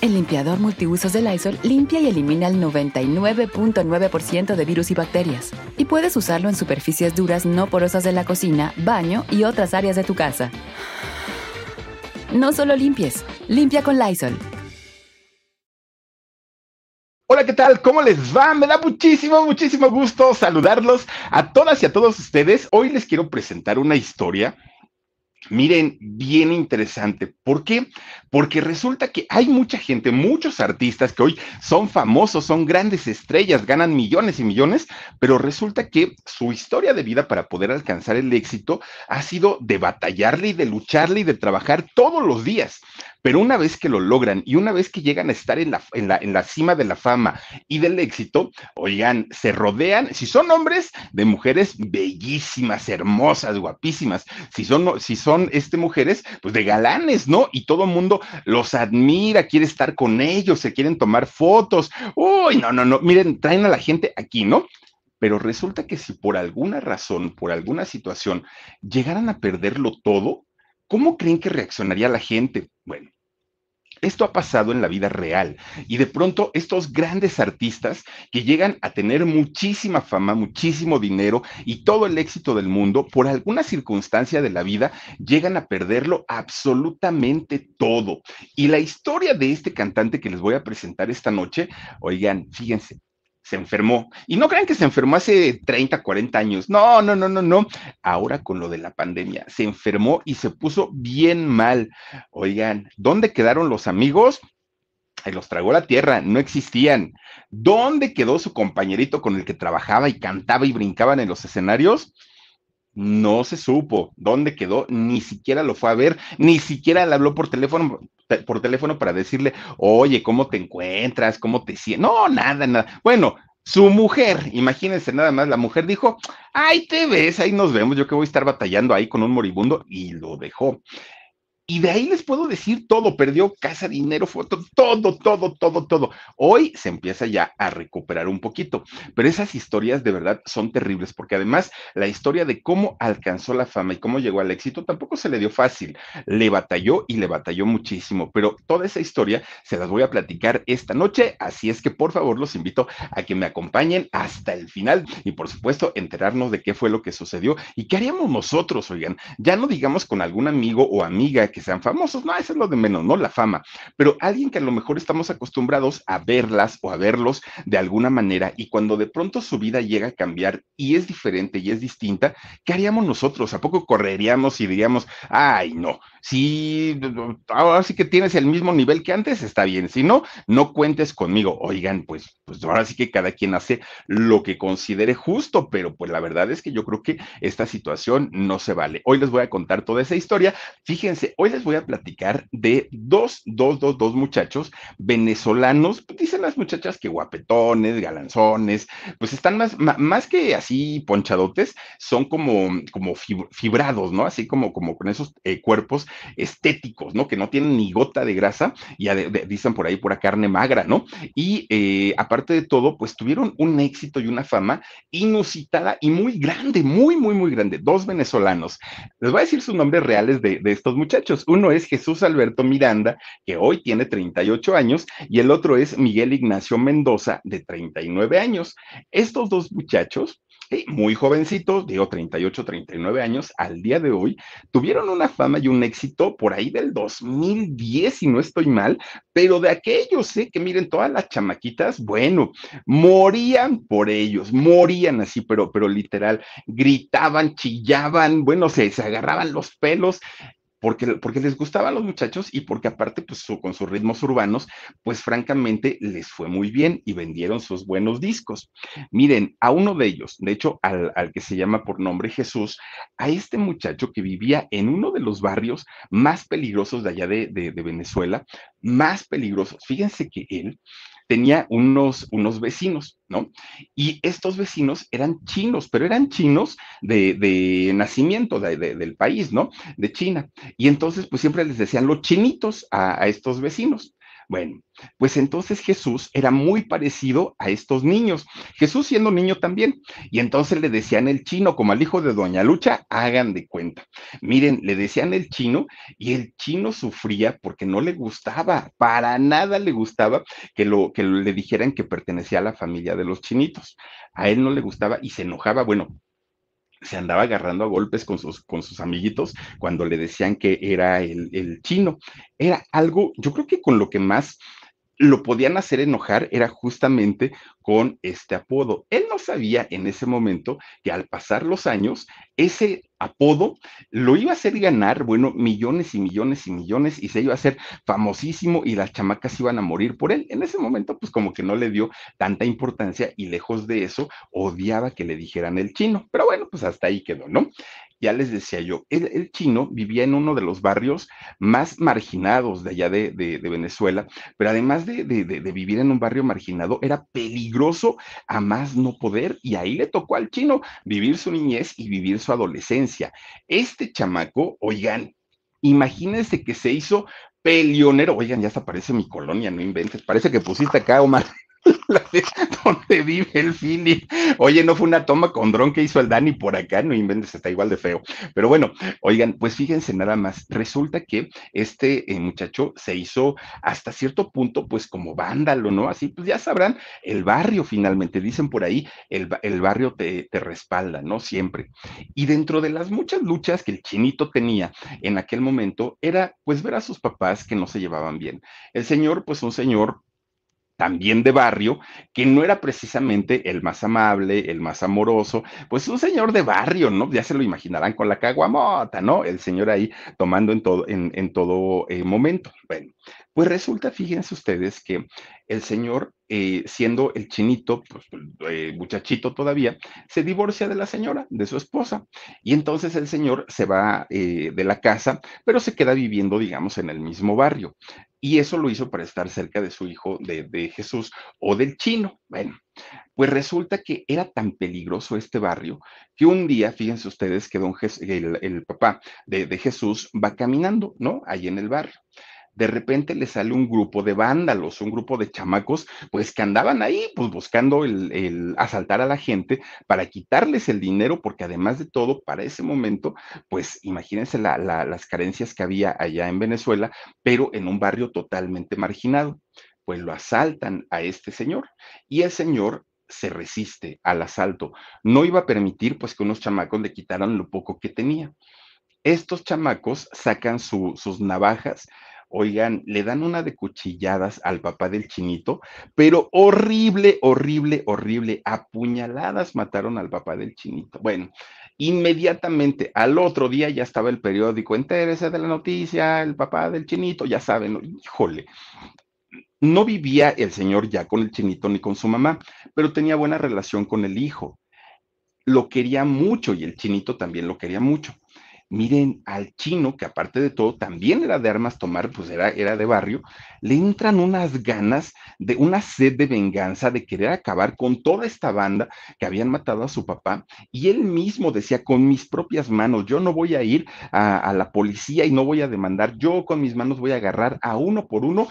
El limpiador multiusos de Lysol limpia y elimina el 99.9% de virus y bacterias. Y puedes usarlo en superficies duras no porosas de la cocina, baño y otras áreas de tu casa. No solo limpies, limpia con Lysol. Hola, ¿qué tal? ¿Cómo les va? Me da muchísimo, muchísimo gusto saludarlos a todas y a todos ustedes. Hoy les quiero presentar una historia Miren, bien interesante. ¿Por qué? Porque resulta que hay mucha gente, muchos artistas que hoy son famosos, son grandes estrellas, ganan millones y millones, pero resulta que su historia de vida para poder alcanzar el éxito ha sido de batallarle y de lucharle y de trabajar todos los días. Pero una vez que lo logran y una vez que llegan a estar en la, en la, en la cima de la fama y del éxito, oigan, se rodean, si son hombres, de mujeres bellísimas, hermosas, guapísimas. Si son, si son este, mujeres, pues de galanes, ¿no? Y todo mundo los admira, quiere estar con ellos, se quieren tomar fotos. Uy, no, no, no. Miren, traen a la gente aquí, ¿no? Pero resulta que si por alguna razón, por alguna situación, llegaran a perderlo todo, ¿cómo creen que reaccionaría la gente? Bueno, esto ha pasado en la vida real y de pronto estos grandes artistas que llegan a tener muchísima fama, muchísimo dinero y todo el éxito del mundo, por alguna circunstancia de la vida, llegan a perderlo absolutamente todo. Y la historia de este cantante que les voy a presentar esta noche, oigan, fíjense, se enfermó. Y no crean que se enfermó hace 30, 40 años. No, no, no, no, no. Ahora con lo de la pandemia, se enfermó y se puso bien mal. Oigan, ¿dónde quedaron los amigos? Los tragó la tierra, no existían. ¿Dónde quedó su compañerito con el que trabajaba y cantaba y brincaban en los escenarios? No se supo dónde quedó, ni siquiera lo fue a ver, ni siquiera le habló por teléfono, por teléfono para decirle, oye, ¿cómo te encuentras? ¿Cómo te sientes? No, nada, nada. Bueno, su mujer, imagínense nada más, la mujer dijo, ay, te ves, ahí nos vemos, yo que voy a estar batallando ahí con un moribundo, y lo dejó. Y de ahí les puedo decir todo, perdió casa, dinero, foto, todo, todo, todo, todo. Hoy se empieza ya a recuperar un poquito, pero esas historias de verdad son terribles, porque además la historia de cómo alcanzó la fama y cómo llegó al éxito tampoco se le dio fácil. Le batalló y le batalló muchísimo, pero toda esa historia se las voy a platicar esta noche, así es que por favor los invito a que me acompañen hasta el final y por supuesto enterarnos de qué fue lo que sucedió y qué haríamos nosotros, oigan, ya no digamos con algún amigo o amiga que sean famosos, no, eso es lo de menos, no la fama, pero alguien que a lo mejor estamos acostumbrados a verlas o a verlos de alguna manera y cuando de pronto su vida llega a cambiar y es diferente y es distinta, ¿qué haríamos nosotros? ¿A poco correríamos y diríamos, ay, no, si ahora sí que tienes el mismo nivel que antes, está bien, si no, no cuentes conmigo, oigan, pues, pues ahora sí que cada quien hace lo que considere justo, pero pues la verdad es que yo creo que esta situación no se vale. Hoy les voy a contar toda esa historia. Fíjense, hoy les voy a platicar de dos, dos, dos, dos muchachos venezolanos, pues, dicen las muchachas que guapetones, galanzones, pues están más, más que así ponchadotes, son como, como fibrados, ¿no? Así como, como con esos eh, cuerpos estéticos, ¿no? Que no tienen ni gota de grasa, y dicen por ahí pura carne magra, ¿no? Y eh, aparte de todo, pues tuvieron un éxito y una fama inusitada y muy grande, muy, muy, muy grande. Dos venezolanos. Les voy a decir sus nombres reales de, de estos muchachos. Uno es Jesús Alberto Miranda, que hoy tiene 38 años, y el otro es Miguel Ignacio Mendoza, de 39 años. Estos dos muchachos, muy jovencitos, digo 38, 39 años, al día de hoy, tuvieron una fama y un éxito por ahí del 2010, si no estoy mal, pero de aquellos, sé que miren, todas las chamaquitas, bueno, morían por ellos, morían así, pero, pero literal, gritaban, chillaban, bueno, se, se agarraban los pelos, porque, porque les gustaban los muchachos y porque aparte, pues con sus ritmos urbanos, pues francamente les fue muy bien y vendieron sus buenos discos. Miren, a uno de ellos, de hecho, al, al que se llama por nombre Jesús, a este muchacho que vivía en uno de los barrios más peligrosos de allá de, de, de Venezuela, más peligrosos. Fíjense que él tenía unos, unos vecinos, ¿no? Y estos vecinos eran chinos, pero eran chinos de, nacimiento del país, ¿no? De China. Y entonces, pues siempre les decían los chinitos a estos vecinos. Bueno, pues entonces Jesús era muy parecido a estos niños. Jesús siendo niño también. Y entonces le decían el chino, como al hijo de Doña Lucha, hagan de cuenta. Miren, le decían el chino y el chino sufría porque no le gustaba, para nada le gustaba que, lo, que le dijeran que pertenecía a la familia de los chinitos. A él no le gustaba y se enojaba. Bueno, se andaba agarrando a golpes con sus, con sus amiguitos cuando le decían que era el, el chino. Era algo, yo creo que con lo que más lo podían hacer enojar era justamente con este apodo. Él no sabía en ese momento que al pasar los años, ese apodo lo iba a hacer ganar, bueno, millones y millones y millones y se iba a hacer famosísimo y las chamacas iban a morir por él. En ese momento, pues como que no le dio tanta importancia y lejos de eso, odiaba que le dijeran el chino. Pero bueno, pues hasta ahí quedó, ¿no? Ya les decía yo, el, chino vivía en uno de los barrios más marginados de allá de, Venezuela, pero además de, vivir en un barrio marginado, era peligroso a más no poder y ahí le tocó al chino vivir su niñez y vivir su adolescencia. Este chamaco, oigan, imagínense que se hizo pelionero, oigan, ya se aparece mi colonia, no inventes, parece que pusiste acá, Omar. la de donde vive el Philly. Oye, no fue una toma con dron que hizo el Dani por acá, no inventes, está igual de feo. Pero bueno, oigan, pues fíjense nada más. Resulta que este eh, muchacho se hizo hasta cierto punto, pues como vándalo, ¿no? Así, pues ya sabrán, el barrio finalmente, dicen por ahí, el, el barrio te, te respalda, ¿no? Siempre. Y dentro de las muchas luchas que el chinito tenía en aquel momento, era pues ver a sus papás que no se llevaban bien. El señor, pues un señor también de barrio, que no era precisamente el más amable, el más amoroso, pues un señor de barrio, ¿no? Ya se lo imaginarán con la caguamota, ¿no? El señor ahí tomando en todo, en, todo eh, momento. Bueno, pues resulta, fíjense ustedes, que el señor, eh, siendo el chinito, pues, eh, muchachito todavía, se divorcia de la señora, de su esposa. Y entonces el señor se va de la casa, pero se queda viviendo, digamos, en el mismo barrio y eso lo hizo para estar cerca de su hijo, de, Jesús o del chino. Bueno, pues resulta que era tan peligroso este barrio que un día, fíjense ustedes, que don el, papá de, de, Jesús va caminando, ¿no? Ahí en el barrio de repente le sale un grupo de vándalos, un grupo de chamacos, pues que andaban ahí, pues buscando el, asaltar a la gente para quitarles el dinero, porque además de todo, para ese momento, pues imagínense las carencias que había allá en Venezuela, pero en un barrio totalmente marginado. Pues lo asaltan a este señor y el señor se resiste al asalto. No iba a permitir pues que unos chamacos le quitaran lo poco que tenía. Estos chamacos sacan sus navajas, Oigan, le dan una de cuchilladas al papá del chinito, pero horrible, horrible, horrible. Apuñaladas mataron al papá del chinito. Bueno, inmediatamente al otro día ya estaba el periódico, entérese de la noticia, el papá del chinito, ya saben, híjole. No vivía el señor ya con el chinito ni con su mamá, pero tenía buena relación con el hijo. Lo quería mucho y el chinito también lo quería mucho miren al chino, que aparte de todo también era de armas tomar, pues era, era de barrio, le entran unas ganas de una sed de venganza, de querer acabar con toda esta banda que habían matado a su papá. Y él mismo decía, con mis propias manos, yo no voy a ir a, la policía y no voy a demandar, yo con mis manos voy a agarrar a uno por uno,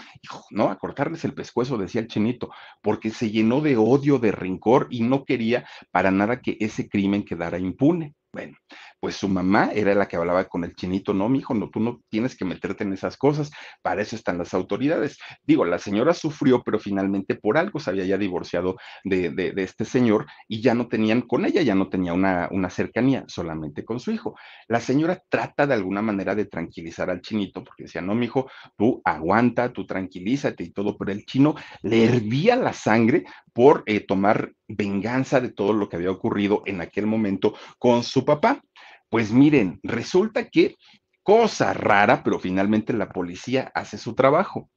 ¿no? A cortarles el pescuezo, decía el chinito, porque se llenó de odio, de rencor y no quería para nada que ese crimen quedara impune. Bueno, pues su mamá era la que hablaba con el chinito, no, mijo, no, tú no tienes que meterte en esas cosas, para eso están las autoridades. Digo, la señora sufrió, pero finalmente por algo se había ya divorciado de, de, este señor y ya no tenían con ella, ya no tenía una, una cercanía, solamente con su hijo. La señora trata de alguna manera de tranquilizar al chinito, porque decía, no, mijo, tú aguanta, tú tranquilízate y todo, pero el chino le hervía la sangre por eh, tomar venganza de todo lo que había ocurrido en aquel momento con su papá. Pues miren, resulta que cosa rara, pero finalmente la policía hace su trabajo.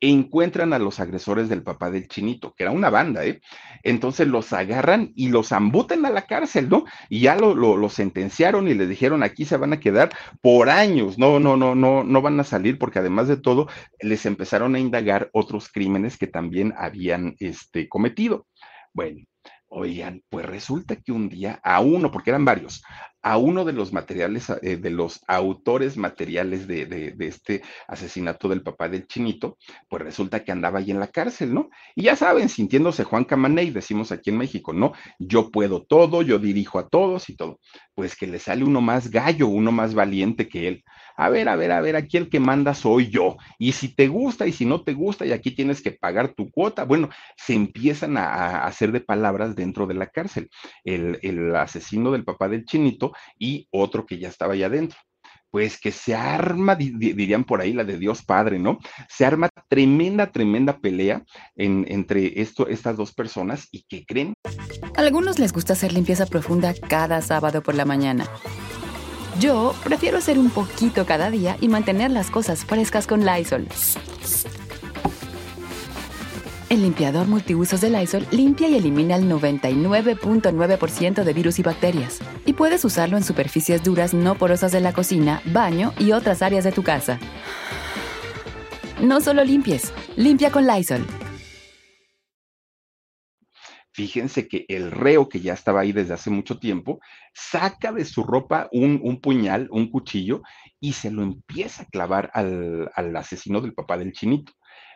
encuentran a los agresores del papá del chinito, que era una banda, ¿eh? Entonces los agarran y los ambuten a la cárcel, ¿no? Y ya lo, lo, sentenciaron y les dijeron, aquí se van a quedar por años, no, no, no, no, no van a salir porque además de todo les empezaron a indagar otros crímenes que también habían este, cometido. Bueno, Oigan, pues resulta que un día a uno, porque eran varios, a uno de los materiales, eh, de los autores materiales de, de, este asesinato del papá del chinito, pues resulta que andaba ahí en la cárcel, ¿no? Y ya saben, sintiéndose Juan Camaney, decimos aquí en México, ¿no? Yo puedo todo, yo dirijo a todos y todo. Pues que le sale uno más gallo, uno más valiente que él a ver, a ver, a ver, aquí el que manda soy yo. Y si te gusta y si no te gusta y aquí tienes que pagar tu cuota, bueno, se empiezan a, hacer de palabras dentro de la cárcel. El, el asesino del papá del chinito y otro que ya estaba allá adentro pues que se arma, dirían por ahí, la de Dios Padre, ¿no? Se arma tremenda, tremenda pelea en, entre esto, estas dos personas y que creen. Algunos les gusta hacer limpieza profunda cada sábado por la mañana. Yo prefiero hacer un poquito cada día y mantener las cosas frescas con Lysol. El limpiador multiusos de Lysol limpia y elimina el 99.9% de virus y bacterias. Y puedes usarlo en superficies duras no porosas de la cocina, baño y otras áreas de tu casa. No solo limpies, limpia con Lysol. Fíjense que el reo que ya estaba ahí desde hace mucho tiempo, saca de su ropa un, puñal, un cuchillo, y se lo empieza a clavar al, al asesino del papá del chinito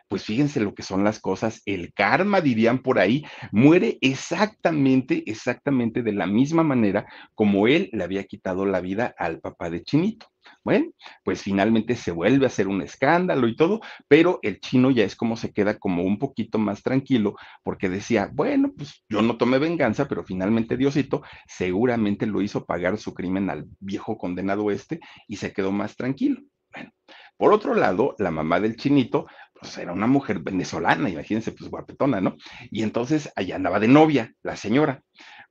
pues fíjense lo que son las cosas, el karma, dirían por ahí, muere exactamente, exactamente de la misma manera como él le había quitado la vida al papá de Chinito. Bueno, pues finalmente se vuelve a hacer un escándalo y todo, pero el chino ya es como se queda como un poquito más tranquilo, porque decía, bueno, pues yo no tomé venganza, pero finalmente Diosito seguramente lo hizo pagar su crimen al viejo condenado este y se quedó más tranquilo. Bueno, por otro lado, la mamá del chinito, pues era una mujer venezolana, imagínense, pues guapetona, ¿no? Y entonces allá andaba de novia, la señora.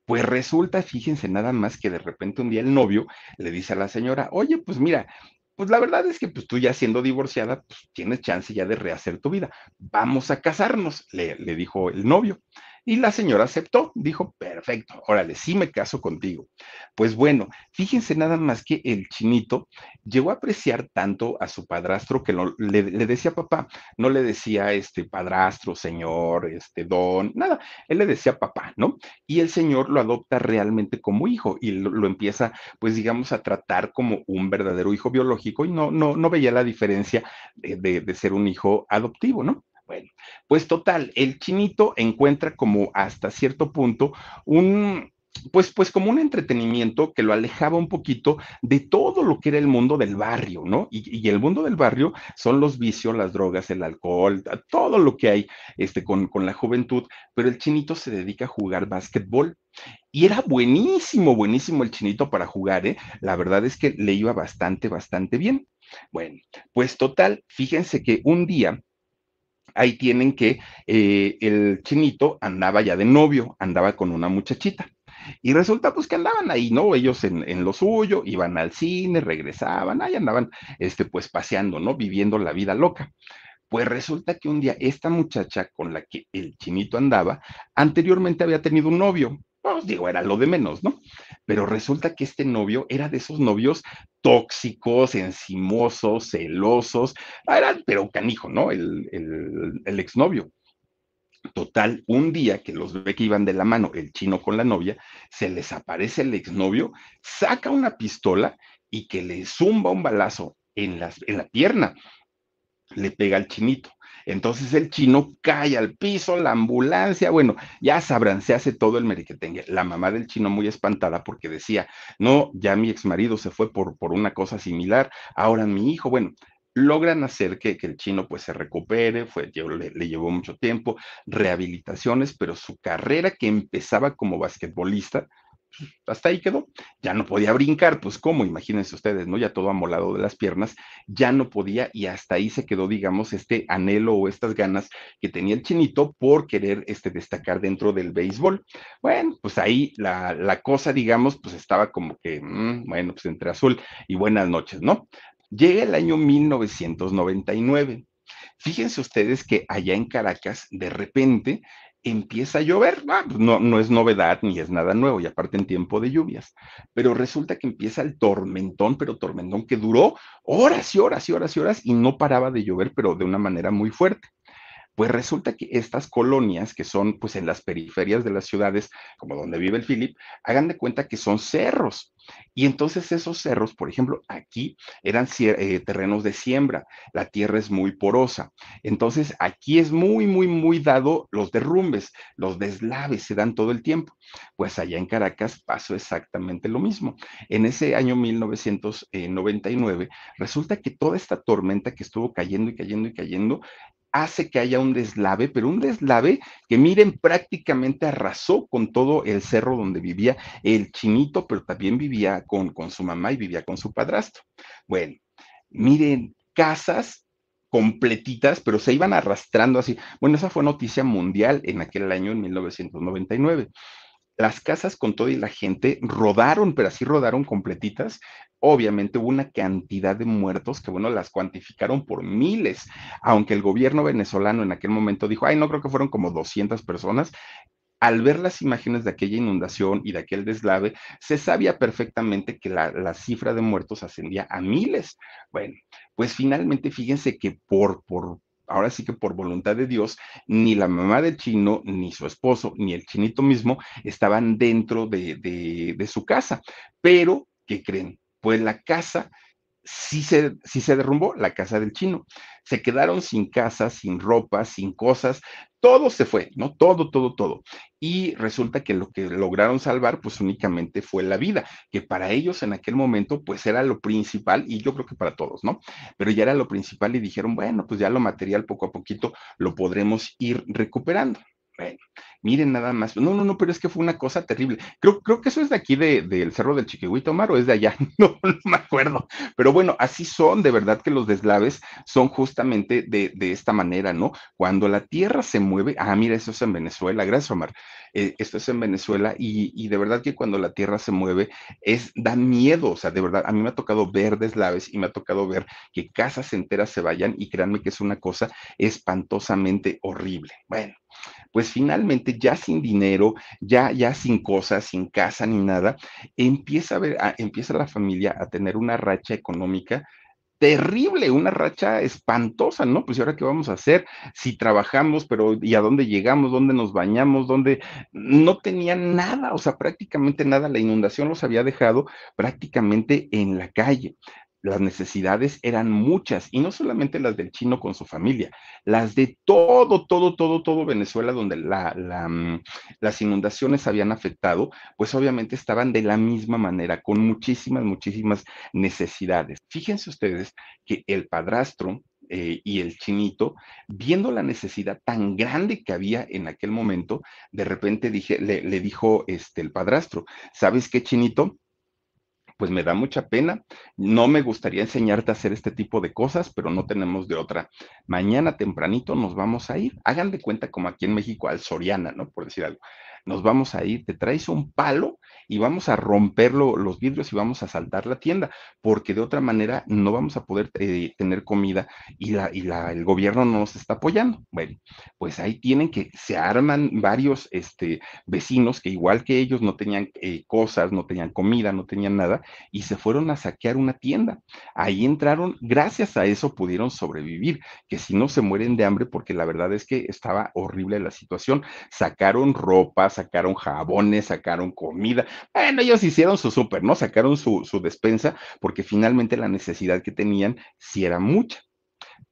Pues resulta, fíjense nada más que de repente un día el novio le dice a la señora, oye, pues mira, pues la verdad es que pues tú ya siendo divorciada, pues tienes chance ya de rehacer tu vida. Vamos a casarnos, le, le dijo el novio. Y la señora aceptó, dijo, perfecto, órale, sí me caso contigo. Pues bueno, fíjense nada más que el chinito llegó a apreciar tanto a su padrastro que le, decía papá, no le decía este padrastro, señor, este don, nada, él le decía papá, ¿no? Y el señor lo adopta realmente como hijo y lo, empieza, pues digamos, a tratar como un verdadero hijo biológico y no, no, no veía la diferencia de ser un hijo adoptivo, ¿no? Bueno, pues total, el chinito encuentra como hasta cierto punto un, pues, pues como un entretenimiento que lo alejaba un poquito de todo lo que era el mundo del barrio, ¿no? Y, el mundo del barrio son los vicios, las drogas, el alcohol, todo lo que hay este, con, con la juventud, pero el chinito se dedica a jugar básquetbol. Y era buenísimo, buenísimo el chinito para jugar, ¿eh? La verdad es que le iba bastante, bastante bien. Bueno, pues total, fíjense que un día ahí tienen que eh, el chinito andaba ya de novio, andaba con una muchachita. Y resulta pues que andaban ahí, ¿no? Ellos en, lo suyo, iban al cine, regresaban, ahí andaban, este, pues paseando, ¿no? Viviendo la vida loca. Pues resulta que un día esta muchacha con la que el chinito andaba, anteriormente había tenido un novio, pues digo, era lo de menos, ¿no? Pero resulta que este novio era de esos novios tóxicos, encimosos, celosos, era, pero canijo, ¿no? El, el, el exnovio. Total, un día que los ve que iban de la mano, el chino con la novia, se les aparece el exnovio, saca una pistola y que le zumba un balazo en, en la pierna. Le pega al chinito. Entonces el chino cae al piso, la ambulancia, bueno, ya sabrán, se hace todo el meriquetengue. La mamá del chino muy espantada porque decía, no, ya mi ex marido se fue por, por una cosa similar, ahora mi hijo, bueno, logran hacer que, el chino pues se recupere, fue, le, le, llevó mucho tiempo, rehabilitaciones, pero su carrera que empezaba como basquetbolista, hasta ahí quedó. Ya no podía brincar, pues cómo, imagínense ustedes, ¿no? Ya todo amolado de las piernas, ya no podía y hasta ahí se quedó, digamos, este anhelo o estas ganas que tenía el chinito por querer este, destacar dentro del béisbol. Bueno, pues ahí la, la cosa, digamos, pues estaba como que, mm, bueno, pues entre azul y buenas noches, ¿no? Llega el año 1999 Fíjense ustedes que allá en Caracas, de repente, empieza a llover. Ah, pues no, no es novedad ni es nada nuevo, y aparte en tiempo de lluvias. Pero resulta que empieza el tormentón, pero tormentón que duró horas y horas y horas y horas y no paraba de llover, pero de una manera muy fuerte. Pues resulta que estas colonias, que son pues en las periferias de las ciudades, como donde vive el Philip, hagan de cuenta que son cerros. Y entonces esos cerros, por ejemplo, aquí eran eh, terrenos de siembra, la tierra es muy porosa. Entonces aquí es muy, muy, muy dado los derrumbes, los deslaves se dan todo el tiempo. Pues allá en Caracas pasó exactamente lo mismo. En ese año 1999, resulta que toda esta tormenta que estuvo cayendo y cayendo y cayendo, hace que haya un deslave, pero un deslave que miren prácticamente arrasó con todo el cerro donde vivía el chinito, pero también vivía con, con su mamá y vivía con su padrastro. Bueno, miren, casas completitas, pero se iban arrastrando así. Bueno, esa fue noticia mundial en aquel año, en 1999 las casas con todo y la gente rodaron, pero así rodaron completitas. Obviamente hubo una cantidad de muertos que, bueno, las cuantificaron por miles, aunque el gobierno venezolano en aquel momento dijo, ay, no creo que fueron como 200 personas. Al ver las imágenes de aquella inundación y de aquel deslave, se sabía perfectamente que la, la cifra de muertos ascendía a miles. Bueno, pues finalmente fíjense que por, por, ahora sí que por voluntad de Dios, ni la mamá del chino, ni su esposo, ni el chinito mismo estaban dentro de, su casa. Pero, ¿qué creen? Pues la casa sí se, sí se derrumbó, la casa del chino. Se quedaron sin casa, sin ropa, sin cosas, todo se fue, ¿no? Todo, todo, todo. Y resulta que lo que lograron salvar, pues únicamente fue la vida, que para ellos en aquel momento, pues era lo principal, y yo creo que para todos, ¿no? Pero ya era lo principal y dijeron, bueno, pues ya lo material poco a poquito lo podremos ir recuperando. Bueno, miren nada más. No, no, no, pero es que fue una cosa terrible. Creo, creo que eso es de aquí del Cerro del Chiquihuito, Omar, o es de allá. No, no me acuerdo. Pero bueno, así son, de verdad que los deslaves son justamente de, esta manera, ¿no? Cuando la tierra se mueve, ah, mira, eso es en Venezuela, gracias, Omar. Eh, esto es en Venezuela y, y, de verdad que cuando la tierra se mueve es, da miedo, o sea, de verdad, a mí me ha tocado ver deslaves y me ha tocado ver que casas enteras se vayan y créanme que es una cosa espantosamente horrible. Bueno, pues finalmente ya sin dinero, ya, ya sin cosas, sin casa ni nada, empieza a ver, empieza la familia a tener una racha económica terrible, una racha espantosa, ¿no? Pues ¿y ahora qué vamos a hacer? Si trabajamos, pero ¿y a dónde llegamos? ¿Dónde nos bañamos? ¿Dónde? No tenían nada, o sea, prácticamente nada. La inundación los había dejado prácticamente en la calle las necesidades eran muchas, y no solamente las del chino con su familia, las de todo, todo, todo, todo Venezuela, donde la, mm, las inundaciones habían afectado, pues obviamente estaban de la misma manera, con muchísimas, muchísimas necesidades. Fíjense ustedes que el padrastro eh, y el chinito, viendo la necesidad tan grande que había en aquel momento, de repente dije, le, le dijo este, el padrastro, ¿sabes qué, chinito? Pues me da mucha pena. No me gustaría enseñarte a hacer este tipo de cosas, pero no tenemos de otra. Mañana tempranito nos vamos a ir. Hagan de cuenta como aquí en México al Soriana, ¿no? Por decir algo nos vamos a ir, te traes un palo y vamos a romper los vidrios y vamos a saltar la tienda, porque de otra manera no vamos a poder eh, tener comida y, la, y la, el gobierno no nos está apoyando. Bueno, pues ahí tienen que, se arman varios este, vecinos que igual que ellos no tenían eh, cosas, no tenían comida, no tenían nada, y se fueron a saquear una tienda. Ahí entraron, gracias a eso pudieron sobrevivir, que si no se mueren de hambre, porque la verdad es que estaba horrible la situación. Sacaron ropa, sacaron jabones, sacaron comida. Bueno, ellos hicieron su súper, ¿no? Sacaron su, su despensa porque finalmente la necesidad que tenían sí era mucha.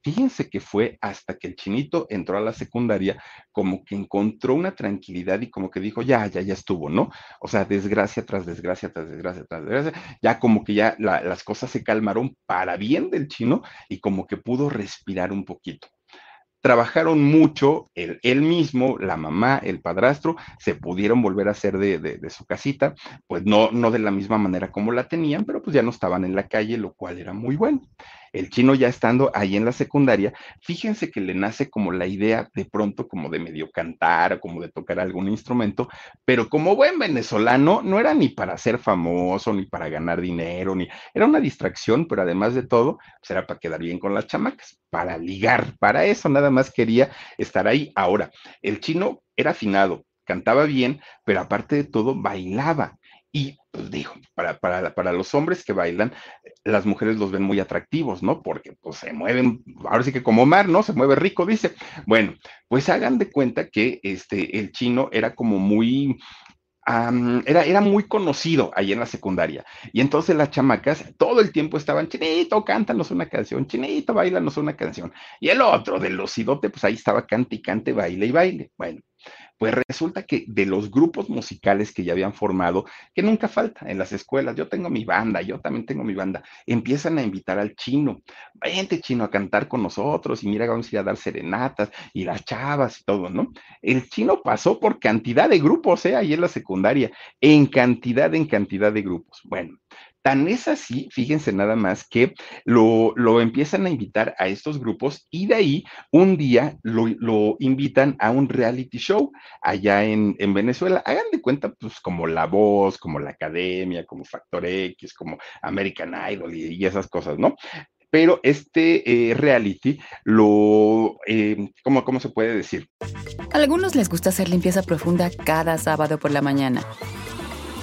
Fíjense que fue hasta que el chinito entró a la secundaria como que encontró una tranquilidad y como que dijo, ya, ya, ya estuvo, ¿no? O sea, desgracia tras desgracia, tras desgracia, tras desgracia, ya como que ya las cosas se calmaron para bien del chino y como que pudo respirar un poquito trabajaron mucho, él, mismo, la mamá, el padrastro, se pudieron volver a hacer de, su casita, pues no, no de la misma manera como la tenían, pero pues ya no estaban en la calle, lo cual era muy bueno. El chino ya estando ahí en la secundaria, fíjense que le nace como la idea de pronto como de medio cantar o como de tocar algún instrumento, pero como buen venezolano no era ni para ser famoso, ni para ganar dinero, ni era una distracción, pero además de todo, pues era para quedar bien con las chamacas, para ligar, para eso nada más quería estar ahí. Ahora, el chino era afinado, cantaba bien, pero aparte de todo bailaba. Y pues dijo, para, para, para, los hombres que bailan, las mujeres los ven muy atractivos, ¿no? Porque pues se mueven, ahora sí que como mar, ¿no? Se mueve rico, dice. Bueno, pues hagan de cuenta que este, el chino era como muy, Um, era, era, muy conocido ahí en la secundaria. Y entonces las chamacas todo el tiempo estaban, chinito, cántanos una canción, chinito, bailanos una canción. Y el otro, del lucidote, pues ahí estaba cante y cante, baile y baile. Bueno, pues resulta que de los grupos musicales que ya habían formado, que nunca falta en las escuelas, yo tengo mi banda, yo también tengo mi banda, empiezan a invitar al chino, vente chino a cantar con nosotros y mira, vamos a ir a dar serenatas y las chavas y todo, ¿no? El chino pasó por cantidad de grupos, ¿eh? Ahí en la secundaria, en cantidad, en cantidad de grupos. Bueno, Tan es así, fíjense nada más, que lo, lo, empiezan a invitar a estos grupos y de ahí un día lo, lo invitan a un reality show allá en, en, Venezuela. Hagan de cuenta, pues como La Voz, como La Academia, como Factor X, como American Idol y, esas cosas, ¿no? pero este eh, reality lo, eh, ¿cómo, ¿cómo se puede decir? A algunos les gusta hacer limpieza profunda cada sábado por la mañana.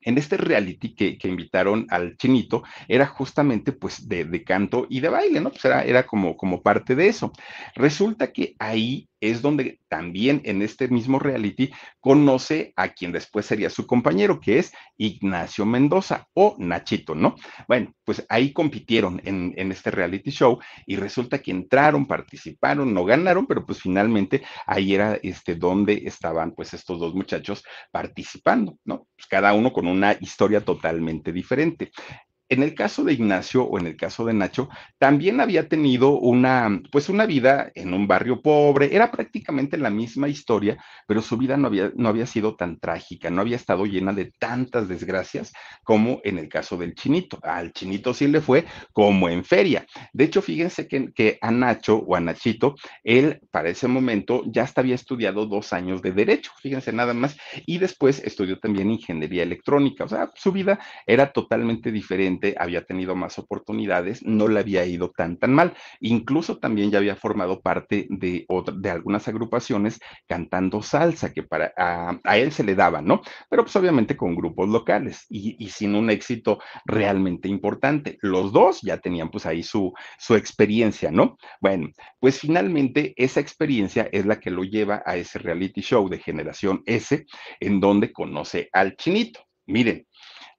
En este reality que, que, invitaron al chinito era justamente pues de, de, canto y de baile, ¿no? Pues era, era como, como parte de eso. Resulta que ahí es donde también en este mismo reality conoce a quien después sería su compañero, que es Ignacio Mendoza o Nachito, ¿no? Bueno, pues ahí compitieron en, en, este reality show y resulta que entraron, participaron, no ganaron, pero pues finalmente ahí era este donde estaban pues estos dos muchachos participando, ¿no? Pues cada uno con una historia totalmente diferente. En el caso de Ignacio o en el caso de Nacho, también había tenido una, pues una vida en un barrio pobre, era prácticamente la misma historia, pero su vida no había, no había sido tan trágica, no había estado llena de tantas desgracias como en el caso del chinito. Al chinito sí le fue como en feria. De hecho, fíjense que, que a Nacho o a Nachito, él para ese momento ya hasta había estudiado dos años de derecho, fíjense nada más, y después estudió también ingeniería electrónica, o sea, su vida era totalmente diferente había tenido más oportunidades, no le había ido tan tan mal. Incluso también ya había formado parte de, de algunas agrupaciones cantando salsa, que para a, él se le daba, ¿no? Pero pues obviamente con grupos locales y, y, sin un éxito realmente importante. Los dos ya tenían pues ahí su, su experiencia, ¿no? Bueno, pues finalmente esa experiencia es la que lo lleva a ese reality show de generación S, en donde conoce al chinito. Miren,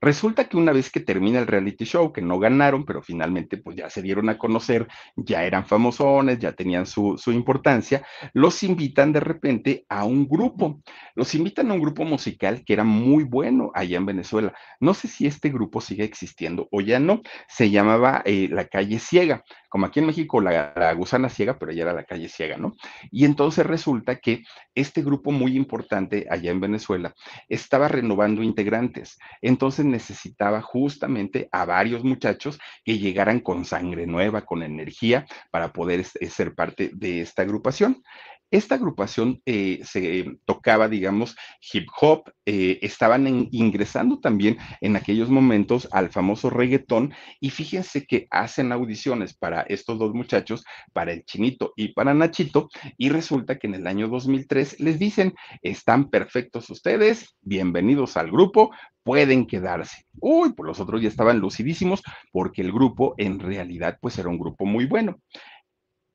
Resulta que una vez que termina el reality show, que no ganaron, pero finalmente pues ya se dieron a conocer, ya eran famosones, ya tenían su, su importancia, los invitan de repente a un grupo. Los invitan a un grupo musical que era muy bueno allá en Venezuela. No sé si este grupo sigue existiendo o ya no. Se llamaba eh, La Calle Ciega como aquí en México la, gusana ciega, pero allá era la calle ciega, ¿no? Y entonces resulta que este grupo muy importante allá en Venezuela estaba renovando integrantes, entonces necesitaba justamente a varios muchachos que llegaran con sangre nueva, con energía, para poder ser parte de esta agrupación. Esta agrupación eh, se tocaba, digamos, hip hop, eh, estaban ingresando también en aquellos momentos al famoso reggaetón y fíjense que hacen audiciones para estos dos muchachos, para el Chinito y para Nachito, y resulta que en el año 2003 les dicen, están perfectos ustedes, bienvenidos al grupo, pueden quedarse. Uy, pues los otros ya estaban lucidísimos porque el grupo en realidad pues era un grupo muy bueno.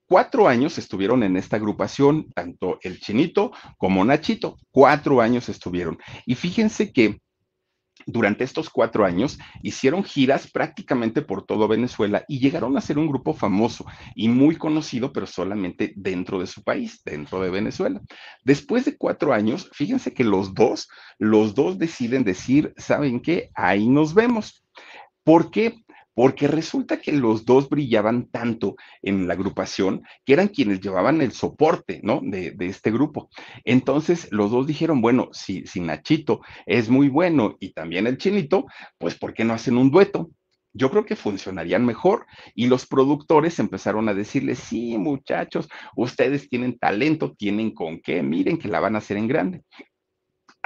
Cuatro años estuvieron en esta agrupación, tanto el Chinito como Nachito. Cuatro años estuvieron. Y fíjense que durante estos cuatro años hicieron giras prácticamente por todo Venezuela y llegaron a ser un grupo famoso y muy conocido, pero solamente dentro de su país, dentro de Venezuela. Después de cuatro años, fíjense que los dos, los dos deciden decir, ¿saben qué? Ahí nos vemos. ¿Por qué? Porque resulta que los dos brillaban tanto en la agrupación que eran quienes llevaban el soporte, ¿no? De, este grupo. Entonces, los dos dijeron, bueno, si, si Nachito es muy bueno y también el chinito, pues ¿por qué no hacen un dueto? yo creo que funcionarían mejor. Y los productores empezaron a decirle, sí, muchachos, ustedes tienen talento, tienen con qué, miren que la van a hacer en grande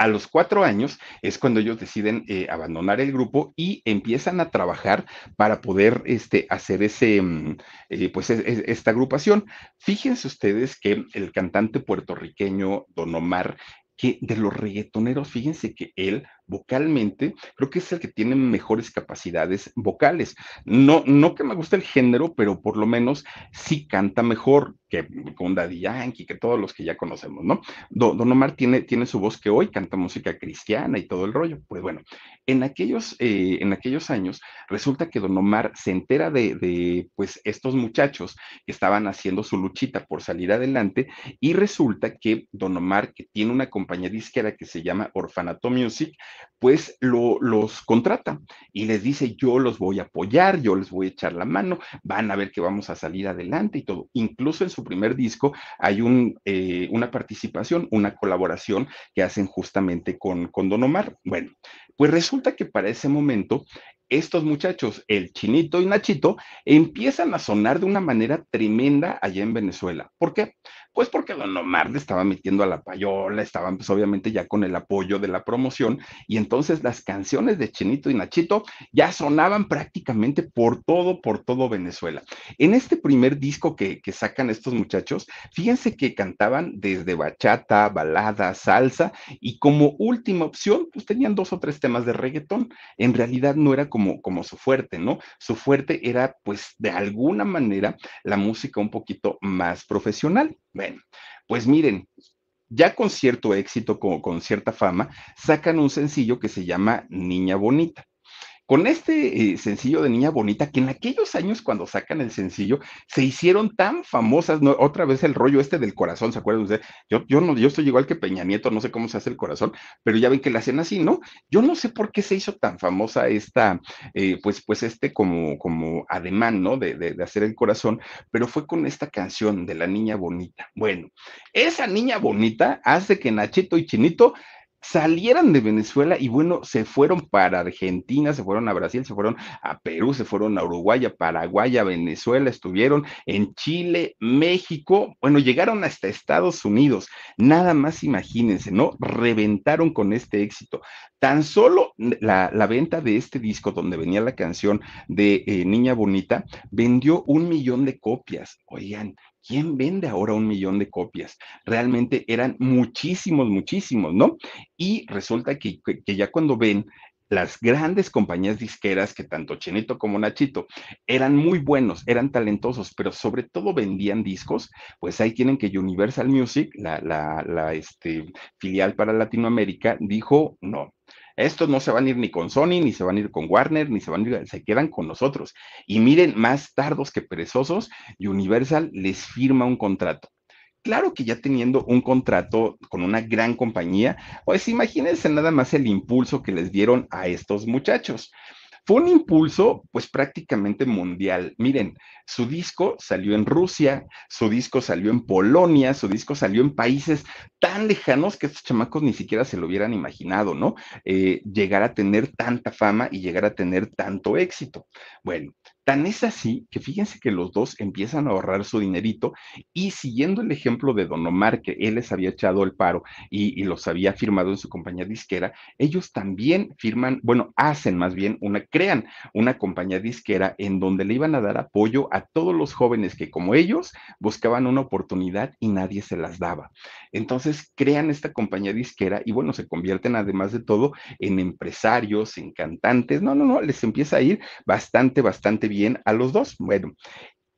a los cuatro años es cuando ellos deciden eh, abandonar el grupo y empiezan a trabajar para poder este, hacer ese, mm, eh, pues esta agrupación. Fíjense ustedes que el cantante puertorriqueño Don Omar que de los reggaetoneros, fíjense que él vocalmente creo que es el que tiene mejores capacidades vocales. No, no que me guste el género, pero por lo menos sí canta mejor que con Daddy Yankee, que todos los que ya conocemos, ¿no? Don, Omar tiene, tiene su voz que hoy canta música cristiana y todo el rollo. Pues bueno, en aquellos, eh, en aquellos años resulta que Don Omar se entera de, de, pues, estos muchachos que estaban haciendo su luchita por salir adelante y resulta que Don Omar, que tiene una compañía disquera que se llama Orfanato Music, pues lo, los contrata y les dice, yo los voy a apoyar, yo les voy a echar la mano, van a ver que vamos a salir adelante y todo. Incluso en su primer disco hay un, eh, una participación, una colaboración que hacen justamente con, con Don Omar. Bueno, pues resulta que para ese momento estos muchachos, el Chinito y Nachito, empiezan a sonar de una manera tremenda allá en Venezuela. ¿Por qué? Pues porque Don Omar le estaba metiendo a la payola, estaban pues obviamente ya con el apoyo de la promoción y entonces las canciones de Chinito y Nachito ya sonaban prácticamente por todo, por todo Venezuela. En este primer disco que, que sacan estos muchachos, fíjense que cantaban desde bachata, balada, salsa y como última opción, pues tenían dos o tres temas de reggaetón. En realidad no era como, su fuerte, ¿no? Su fuerte era pues de alguna manera la música un poquito más profesional. Bueno, pues miren, ya con cierto éxito, con cierta fama, sacan un sencillo que se llama Niña Bonita con este eh, sencillo de Niña Bonita, que en aquellos años cuando sacan el sencillo, se hicieron tan famosas, otra vez el rollo este del corazón, ¿se acuerdan ustedes? Yo, yo, no, yo estoy igual que Peña Nieto, no sé cómo se hace el corazón, pero ya ven que la hacen así, ¿no? Yo no sé por qué se hizo tan famosa esta, eh, pues, pues este como, como ademán, ¿no? De, de hacer el corazón, pero fue con esta canción de la Niña Bonita. Bueno, esa Niña Bonita hace que Nachito y Chinito salieran de Venezuela y bueno, se fueron para Argentina, se fueron a Brasil, se fueron a Perú, se fueron a Uruguay, a Paraguay, a Venezuela, estuvieron en Chile, México, bueno, llegaron hasta Estados Unidos, nada más imagínense, ¿no? Reventaron con este éxito. Tan solo la, venta de este disco donde venía la canción de eh, Niña Bonita vendió un millón de copias. Oigan, ¿quién vende ahora un millón de copias? Realmente eran muchísimos, muchísimos, ¿no? Y resulta que, ya cuando ven las grandes compañías disqueras, que tanto Chenito como Nachito eran muy buenos, eran talentosos, pero sobre todo vendían discos, pues ahí tienen que Universal Music, la este, filial para Latinoamérica, dijo, no, estos no se van a ir ni con Sony, ni se van a ir con Warner, ni se van a ir, se quedan con nosotros. Y miren, más tardos que perezosos, Universal les firma un contrato. Claro que ya teniendo un contrato con una gran compañía, pues imagínense nada más el impulso que les dieron a estos muchachos. Fue un impulso, pues prácticamente mundial. Miren, su disco salió en Rusia, su disco salió en Polonia, su disco salió en países tan lejanos que estos chamacos ni siquiera se lo hubieran imaginado, ¿no? Eh, llegar a tener tanta fama y llegar a tener tanto éxito. Bueno, Tan es así que fíjense que los dos empiezan a ahorrar su dinerito y siguiendo el ejemplo de Don Omar, que él les había echado el paro y, los había firmado en su compañía disquera, ellos también firman, bueno, hacen más bien una, crean una compañía disquera en donde le iban a dar apoyo a todos los jóvenes que como ellos buscaban una oportunidad y nadie se las daba. Entonces crean esta compañía disquera y bueno, se convierten además de todo en empresarios, en cantantes, no, no, no, les empieza a ir bastante, bastante bien a los dos. Bueno,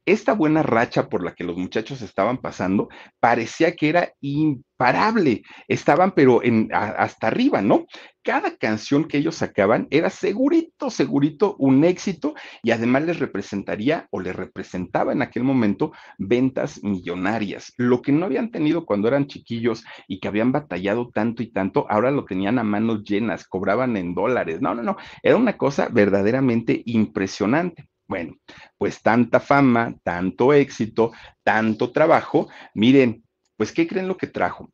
esta buena racha por la que los muchachos estaban pasando parecía que era imparable. Estaban pero en, hasta arriba, ¿no? Cada canción que ellos sacaban era segurito, segurito un éxito y además les representaría o les representaba en aquel momento ventas millonarias. Lo que no habían tenido cuando eran chiquillos y que habían batallado tanto y tanto, ahora lo tenían a manos llenas, cobraban en dólares. No, no, no, era una cosa verdaderamente impresionante. Bueno, pues tanta fama, tanto éxito, tanto trabajo, miren, pues ¿qué creen lo que trajo?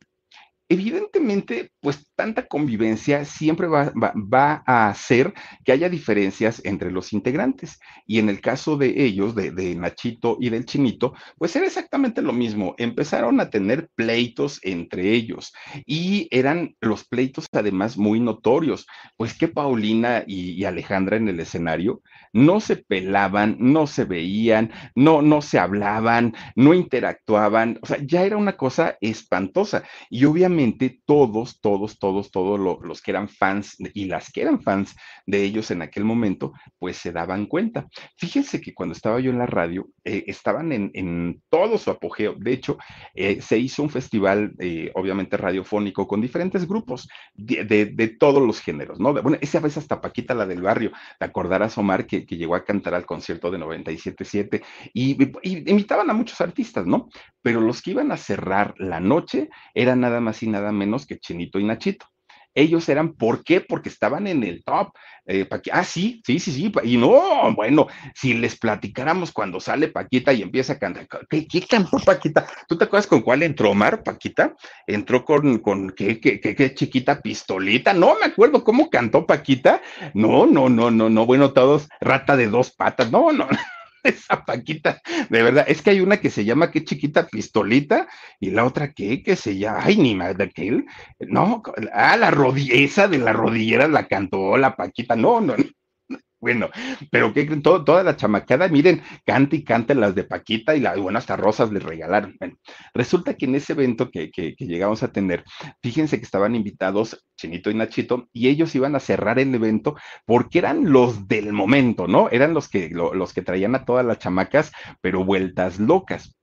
Evidentemente, pues tanta convivencia siempre va, a hacer que haya diferencias entre los integrantes. Y en el caso de ellos, de, de, Nachito y del Chinito, pues era exactamente lo mismo. Empezaron a tener pleitos entre ellos y eran los pleitos además muy notorios, pues que Paulina y, y Alejandra en el escenario no se pelaban, no se veían, no, no se hablaban, no interactuaban. O sea, ya era una cosa espantosa. Y obviamente todos, todos, todos, todos los que eran fans y las que eran fans de ellos en aquel momento, pues se daban cuenta. Fíjense que cuando estaba yo en la radio, eh, estaban en, todo su apogeo. De hecho, eh, se hizo un festival, eh, obviamente radiofónico, con diferentes grupos de, todos los géneros, ¿no? bueno, esa vez hasta Paquita, la del barrio, te acordarás, Omar, que que, llegó a cantar al concierto de 97.7 y, y invitaban a muchos artistas, ¿no? Pero los que iban a cerrar la noche eran nada más y nada menos que Chinito y Nachito ellos eran, ¿por qué? Porque estaban en el top. Eh, ah, sí, sí, sí, sí. Y no, bueno, si les platicáramos cuando sale Paquita y empieza a cantar, ¿qué, qué cantó Paquita? ¿Tú te acuerdas con cuál entró Omar, Paquita? Entró con, con ¿qué, qué, qué, qué chiquita pistolita. No me acuerdo cómo cantó Paquita. No, no, no, no, no. Bueno, todos rata de dos patas. No, no. esa Paquita, de verdad, es que hay una que se llama qué chiquita pistolita y la otra que, que se llama, ay, ni más de aquel, no, ah, la rodilla, esa de la rodillera la cantó la Paquita, no, no bueno, pero que toda la chamacada, miren, canta y canta las de Paquita y, la, bueno, hasta rosas les regalaron. Bueno, resulta que en ese evento que, que, llegamos a tener, fíjense que estaban invitados Chinito y Nachito y ellos iban a cerrar el evento porque eran los del momento, ¿no? Eran los que, los que traían a todas las chamacas, pero vueltas locas.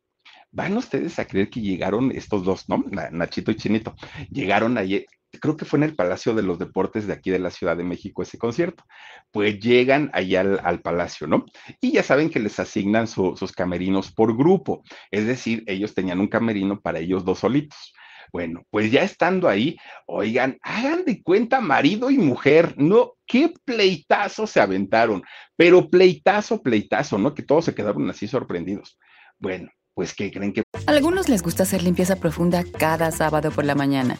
Van ustedes a creer que llegaron estos dos, ¿no? Nachito y Chinito. Llegaron allí, creo que fue en el Palacio de los Deportes de aquí de la Ciudad de México ese concierto. Pues llegan allá al, palacio, ¿no? Y ya saben que les asignan sus camerinos por grupo, es decir, ellos tenían un camerino para ellos dos solitos. Bueno, pues ya estando ahí, oigan, hagan de cuenta marido y mujer, no, qué pleitazo se aventaron, pero pleitazo, pleitazo, ¿no? Que todos se quedaron así sorprendidos. Bueno, pues ¿qué creen que... algunos les gusta hacer limpieza profunda cada sábado por la mañana.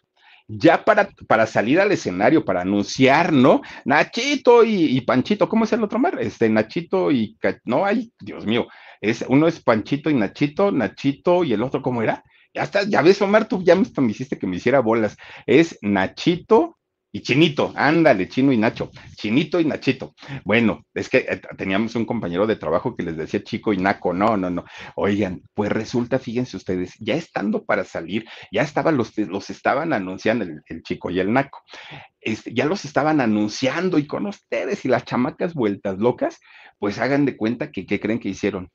Ya para, para salir al escenario, para anunciar, ¿no? Nachito y, Panchito, ¿cómo es el otro mar? Este, Nachito y, no, ay, Dios mío, es, uno es Panchito y Nachito, Nachito y el otro, ¿cómo era? Ya está, ya ves, Omar, tú ya me, me hiciste que me hiciera bolas. Es Nachito, y Chinito, ándale, Chino y Nacho, Chinito y Nachito. Bueno, es que eh, teníamos un compañero de trabajo que les decía Chico y Naco, no, no, no. Oigan, pues resulta, fíjense ustedes, ya estando para salir, ya estaban los, los estaban anunciando el, Chico y el Naco. Este, ya los estaban anunciando y con ustedes y las chamacas vueltas locas, pues hagan de cuenta que, ¿qué creen que hicieron?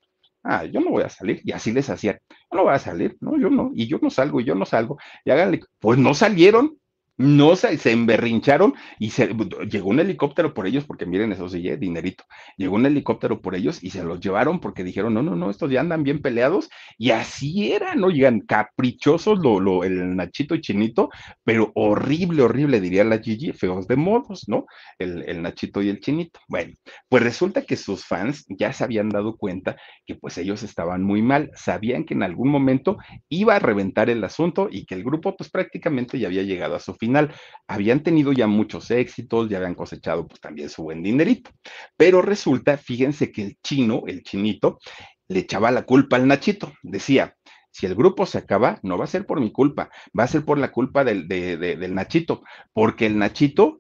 ah, yo no voy a salir, y así les hacían, yo no voy a salir, no, yo no, y yo no salgo, y yo no salgo, y háganle, pues no salieron, no se, se emberrincharon y se, llegó un helicóptero por ellos, porque miren, eso sí, ¿eh? dinerito. Llegó un helicóptero por ellos y se los llevaron porque dijeron, no, no, no, estos ya andan bien peleados. Y así era, ¿no? Llegan caprichosos lo, lo, el Nachito y Chinito, pero horrible, horrible, diría la Gigi, feos de modos, ¿no? El, el Nachito y el Chinito. Bueno, pues resulta que sus fans ya se habían dado cuenta que pues ellos estaban muy mal, sabían que en algún momento iba a reventar el asunto y que el grupo pues prácticamente ya había llegado a su fin final. Habían tenido ya muchos éxitos, ya habían cosechado pues también su buen dinerito. Pero resulta, fíjense que el chino, el chinito, le echaba la culpa al Nachito. Decía, si el grupo se acaba, no va a ser por mi culpa, va a ser por la culpa del, del Nachito, porque el Nachito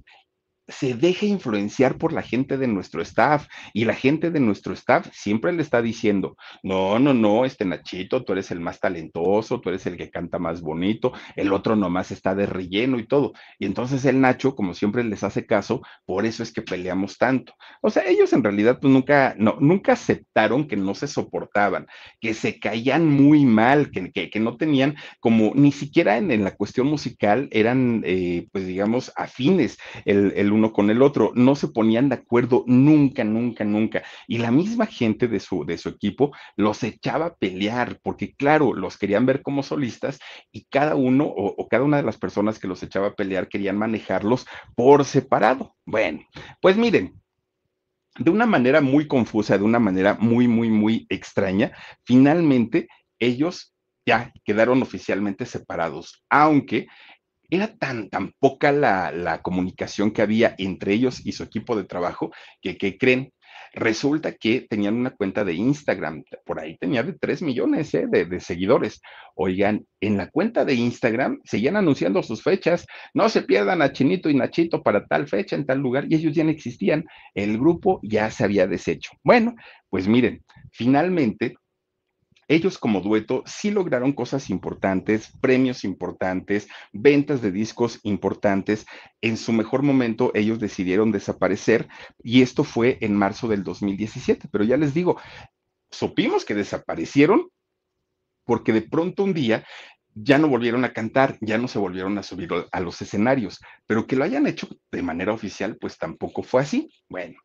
se deja influenciar por la gente de nuestro staff y la gente de nuestro staff siempre le está diciendo, no, no, no, este Nachito, tú eres el más talentoso, tú eres el que canta más bonito, el otro nomás está de relleno y todo. Y entonces el Nacho, como siempre les hace caso, por eso es que peleamos tanto. O sea, ellos en realidad pues, nunca, no, nunca aceptaron que no se soportaban, que se caían muy mal, que, que, no tenían como ni siquiera en, la cuestión musical eran, eh, pues digamos, afines. El uno con el otro, no se ponían de acuerdo nunca, nunca, nunca. Y la misma gente de su, de su equipo los echaba a pelear, porque claro, los querían ver como solistas y cada uno o, o cada una de las personas que los echaba a pelear querían manejarlos por separado. Bueno, pues miren, de una manera muy confusa, de una manera muy, muy, muy extraña, finalmente ellos ya quedaron oficialmente separados, aunque era tan, tan poca la, comunicación que había entre ellos y su equipo de trabajo que, ¿qué creen? Resulta que tenían una cuenta de Instagram, por ahí tenía de 3 millones ¿eh? de, de, seguidores. Oigan, en la cuenta de Instagram seguían anunciando sus fechas. No se pierdan a Chinito y Nachito para tal fecha en tal lugar y ellos ya no existían. El grupo ya se había deshecho. Bueno, pues miren, finalmente ellos como dueto sí lograron cosas importantes, premios importantes, ventas de discos importantes. En su mejor momento ellos decidieron desaparecer y esto fue en marzo del 2017, pero ya les digo, supimos que desaparecieron porque de pronto un día ya no volvieron a cantar, ya no se volvieron a subir a los escenarios, pero que lo hayan hecho de manera oficial, pues tampoco fue así. Bueno,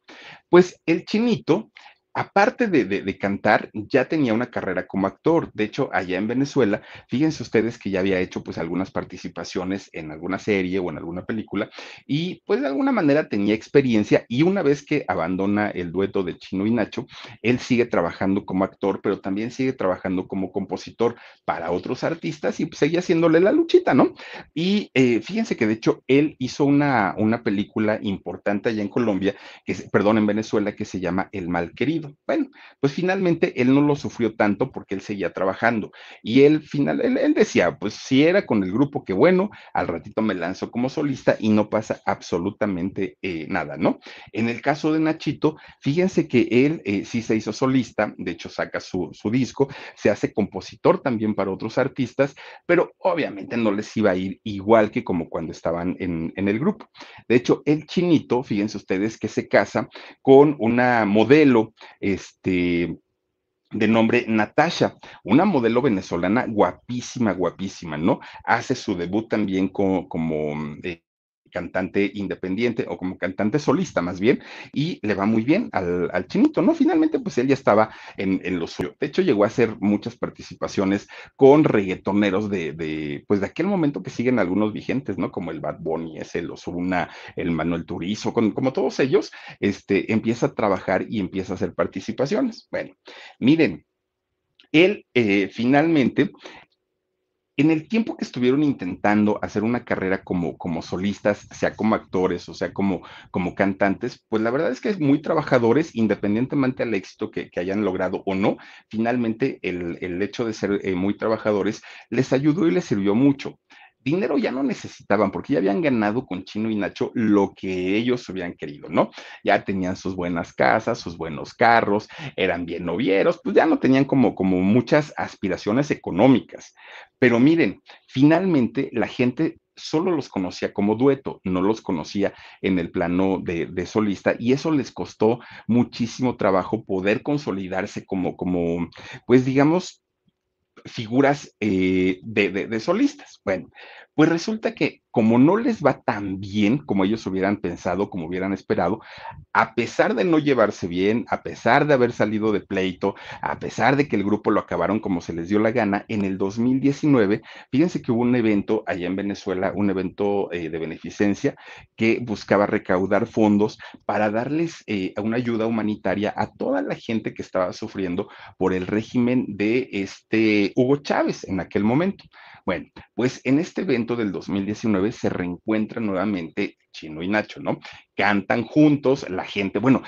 pues el chinito aparte de, cantar, ya tenía una carrera como actor. De hecho, allá en Venezuela, fíjense ustedes que ya había hecho pues algunas participaciones en alguna serie o en alguna película y pues de alguna manera tenía experiencia y una vez que abandona el dueto de Chino y Nacho, él sigue trabajando como actor, pero también sigue trabajando como compositor para otros artistas y pues, sigue haciéndole la luchita, ¿no? Y eh, fíjense que de hecho él hizo una, una película importante allá en Colombia, que, perdón, en Venezuela, que se llama El Mal Bueno, pues finalmente él no lo sufrió tanto porque él seguía trabajando y él, final, él, decía, pues si era con el grupo, que bueno, al ratito me lanzo como solista y no pasa absolutamente eh, nada, ¿no? En el caso de Nachito, fíjense que él eh, sí se hizo solista, de hecho saca su, su disco, se hace compositor también para otros artistas, pero obviamente no les iba a ir igual que como cuando estaban en, en el grupo. De hecho, el chinito, fíjense ustedes que se casa con una modelo este, de nombre Natasha, una modelo venezolana guapísima, guapísima, ¿no? Hace su debut también como, como eh, cantante independiente o como cantante solista más bien, y le va muy bien al, chinito, ¿no? Finalmente, pues él ya estaba en, en, lo suyo. De hecho, llegó a hacer muchas participaciones con reggaetoneros de, de, pues de aquel momento que siguen algunos vigentes, ¿no? Como el Bad Bunny, ese, el Osuna, el Manuel Turizo, con, como todos ellos, este, empieza a trabajar y empieza a hacer participaciones. Bueno, miren, él eh, finalmente en el tiempo que estuvieron intentando hacer una carrera como, como solistas, sea como actores o sea como, como cantantes, pues la verdad es que es muy trabajadores, independientemente del éxito que, hayan logrado o no, finalmente el, el hecho de ser eh, muy trabajadores les ayudó y les sirvió mucho dinero ya no necesitaban porque ya habían ganado con Chino y Nacho lo que ellos hubieran querido, ¿no? Ya tenían sus buenas casas, sus buenos carros, eran bien novieros, pues ya no tenían como, como muchas aspiraciones económicas. Pero miren, finalmente la gente solo los conocía como dueto, no los conocía en el plano de, solista y eso les costó muchísimo trabajo poder consolidarse como, como, pues digamos, figuras eh, de, solistas. Bueno, pues resulta que como no les va tan bien como ellos hubieran pensado, como hubieran esperado, a pesar de no llevarse bien, a pesar de haber salido de pleito, a pesar de que el grupo lo acabaron como se les dio la gana, en el 2019, fíjense que hubo un evento allá en Venezuela, un evento eh, de beneficencia que buscaba recaudar fondos para darles eh, una ayuda humanitaria a toda la gente que estaba sufriendo por el régimen de este Hugo Chávez en aquel momento. Bueno, pues en este evento del 2019 se reencuentran nuevamente Chino y Nacho, ¿no? Cantan juntos, la gente, bueno,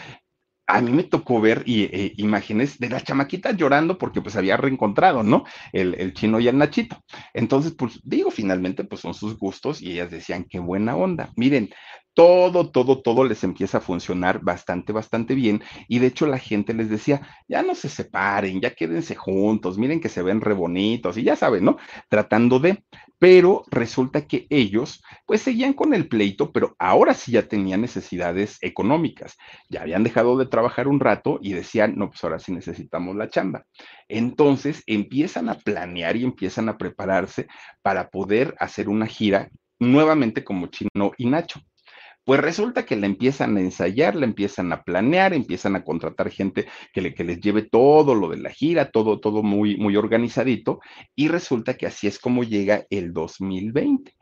a mí me tocó ver y, eh, imágenes de las chamaquitas llorando porque pues había reencontrado, ¿no? El, el, chino y el Nachito. Entonces, pues digo, finalmente pues son sus gustos y ellas decían, qué buena onda. Miren, todo, todo, todo les empieza a funcionar bastante, bastante bien. Y de hecho la gente les decía, ya no se separen, ya quédense juntos, miren que se ven re bonitos y ya saben, ¿no? Tratando de, pero resulta que ellos pues seguían con el pleito, pero ahora sí ya tenían necesidades económicas. Ya habían dejado de trabajar un rato y decían, no, pues ahora sí necesitamos la chamba. Entonces empiezan a planear y empiezan a prepararse para poder hacer una gira nuevamente como Chino y Nacho. Pues resulta que la empiezan a ensayar, la empiezan a planear, empiezan a contratar gente que, le, que les lleve todo lo de la gira, todo, todo muy, muy organizadito, y resulta que así es como llega el 2020.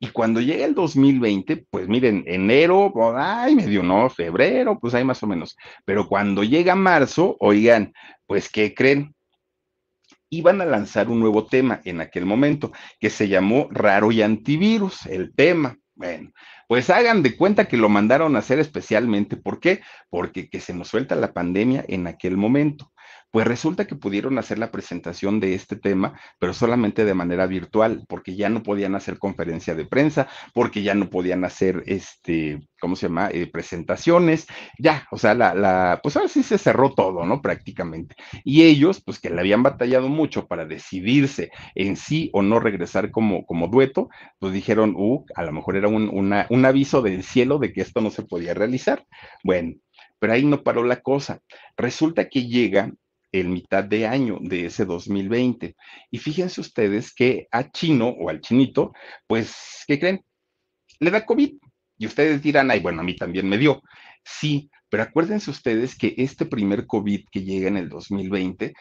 Y cuando llega el 2020, pues miren, enero, ay, medio, no, febrero, pues hay más o menos. Pero cuando llega marzo, oigan, pues, ¿qué creen? Iban a lanzar un nuevo tema en aquel momento que se llamó Raro y Antivirus, el tema. Bueno, pues hagan de cuenta que lo mandaron a hacer especialmente. ¿Por qué? Porque que se nos suelta la pandemia en aquel momento. Pues resulta que pudieron hacer la presentación de este tema, pero solamente de manera virtual, porque ya no podían hacer conferencia de prensa, porque ya no podían hacer, este, ¿cómo se llama? Eh, presentaciones, ya, o sea, la, la, pues ahora sí se cerró todo, ¿no? Prácticamente. Y ellos, pues que le habían batallado mucho para decidirse en sí o no regresar como, como dueto, pues dijeron, uh, a lo mejor era un, un aviso del cielo de que esto no se podía realizar. Bueno, pero ahí no paró la cosa. Resulta que llega el mitad de año de ese 2020. Y fíjense ustedes que a Chino o al Chinito, pues, ¿qué creen? Le da COVID. Y ustedes dirán, ay, bueno, a mí también me dio. Sí, pero acuérdense ustedes que este primer COVID que llega en el 2020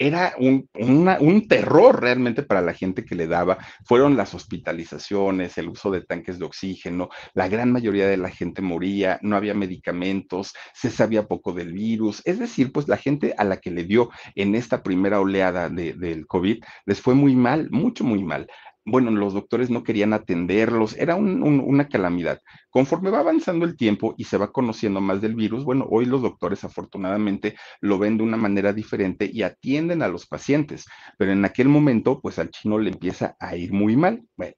era un, un, terror realmente para la gente que le daba. Fueron las hospitalizaciones, el uso de tanques de oxígeno, la gran mayoría de la gente moría, no había medicamentos, se sabía poco del virus. Es decir, pues la gente a la que le dio en esta primera oleada de, del COVID les fue muy mal, mucho, muy mal bueno, los doctores no querían atenderlos, era una calamidad. Conforme va avanzando el tiempo y se va conociendo más del virus, bueno, hoy los doctores afortunadamente lo ven de una manera diferente y atienden a los pacientes, pero en aquel momento, pues al chino le empieza a ir muy mal. Bueno,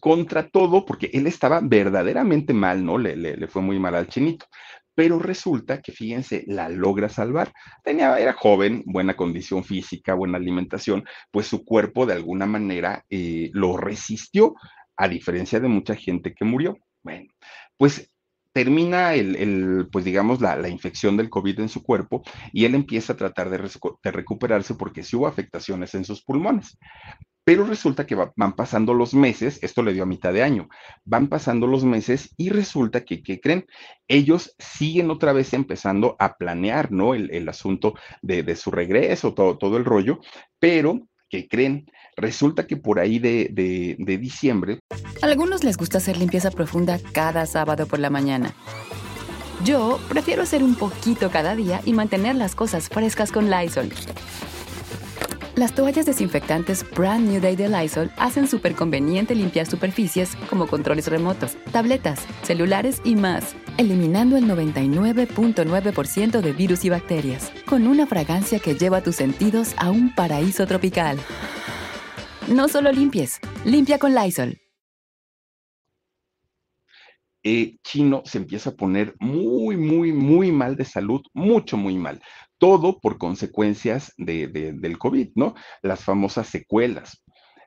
contra todo, porque él estaba verdaderamente mal, ¿no? Le, le, fue muy mal al chinito pero resulta que, fíjense, la logra salvar. Tenía, era joven, buena condición física, buena alimentación, pues su cuerpo de alguna manera eh, lo resistió, a diferencia de mucha gente que murió. Bueno, pues termina el, pues digamos, la, infección del COVID en su cuerpo y él empieza a tratar de, de, recuperarse porque sí hubo afectaciones en sus pulmones. Pero resulta que van pasando los meses, esto le dio a mitad de año, van pasando los meses y resulta que, ¿qué creen? Ellos siguen otra vez empezando a planear, ¿no? El, asunto de, su regreso, todo, todo el rollo, pero ¿qué creen? Resulta que por ahí de, de, diciembre... A algunos les gusta hacer limpieza profunda cada sábado por la mañana. Yo prefiero hacer un poquito cada día y mantener las cosas frescas con Lysol. Las toallas desinfectantes Brand New Day de Lysol hacen súper conveniente limpiar superficies como controles remotos, tabletas, celulares y más, eliminando el 99.9% de virus y bacterias, con una fragancia que lleva tus sentidos a un paraíso tropical. No solo limpies, limpia con Lysol. Eh, chino se empieza a poner muy, muy, muy mal de salud, mucho, muy mal todo por consecuencias de, del COVID, ¿no? Las famosas secuelas.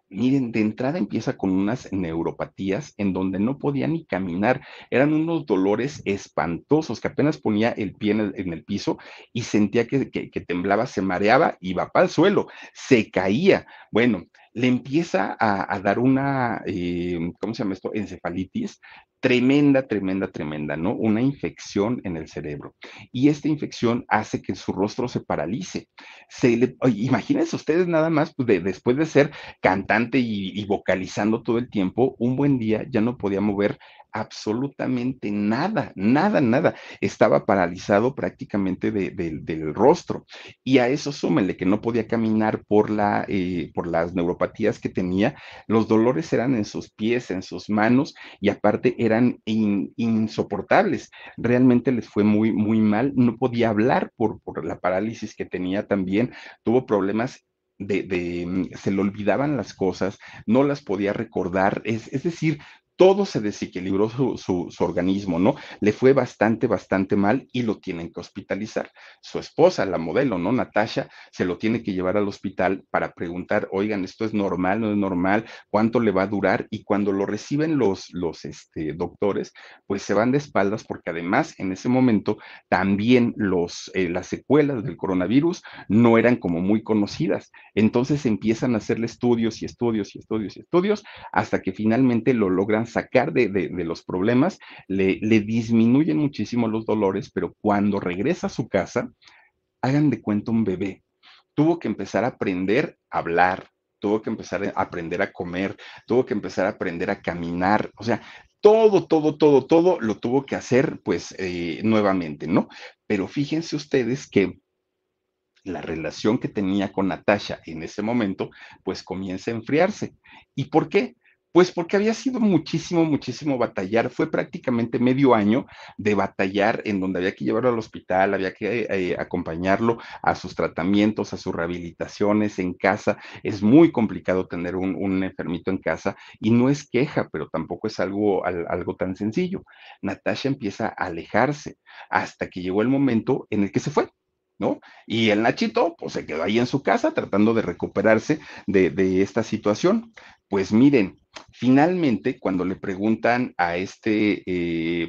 Miren, de entrada empieza con unas neuropatías en donde no podía ni caminar. Eran unos dolores espantosos que apenas ponía el pie en el, piso y sentía que, temblaba, se mareaba va para el suelo, se caía. Bueno, le empieza a, dar una, eh, ¿cómo se llama esto? Encefalitis tremenda, tremenda, tremenda, ¿no? Una infección en el cerebro. Y esta infección hace que su rostro se paralice. Se le, imagínense ustedes nada más, pues después de ser cantante y, y vocalizando todo el tiempo, un buen día ya no podía mover absolutamente nada, nada, nada. Estaba paralizado prácticamente del rostro. Y a eso súmenle que no podía caminar por, la, eh, por las neuropatías que tenía. Los dolores eran en sus pies, en sus manos y aparte era eran insoportables. Realmente les fue muy, muy mal. No podía hablar por, por la parálisis que tenía también. Tuvo problemas de, de, mm, se le olvidaban las cosas, no las podía recordar, es, es decir, todo se desequilibró su, organismo, ¿no? Le fue bastante, bastante mal y lo tienen que hospitalizar. Su esposa, la modelo, ¿no? Natasha, se lo tiene que llevar al hospital para preguntar, oigan, ¿esto es normal, no es normal? ¿Cuánto le va a durar? Y cuando lo reciben los, los este, doctores, pues se van de espaldas porque además en ese momento también los, eh, las secuelas del coronavirus no eran como muy conocidas. Entonces empiezan a hacerle estudios y estudios y estudios y estudios hasta que finalmente lo logran sacar de, los problemas, le, disminuyen muchísimo los dolores, pero cuando regresa a su casa, hagan de cuenta un bebé. Tuvo que empezar a aprender a hablar, tuvo que empezar a aprender a comer, tuvo que empezar a aprender a caminar, o sea, todo, todo, todo, todo lo tuvo que hacer pues eh, nuevamente, ¿no? Pero fíjense ustedes que la relación que tenía con Natasha en ese momento pues comienza a enfriarse. ¿Y por qué? Pues porque había sido muchísimo, muchísimo batallar. Fue prácticamente medio año de batallar en donde había que llevarlo al hospital, había que eh, acompañarlo a sus tratamientos, a sus rehabilitaciones en casa. Es muy complicado tener un, enfermito en casa y no es queja, pero tampoco es algo, algo tan sencillo. Natasha empieza a alejarse hasta que llegó el momento en el que se fue. ¿No? Y el Nachito, pues se quedó ahí en su casa tratando de recuperarse de, de esta situación. Pues miren, Finalmente, cuando le preguntan a este, eh,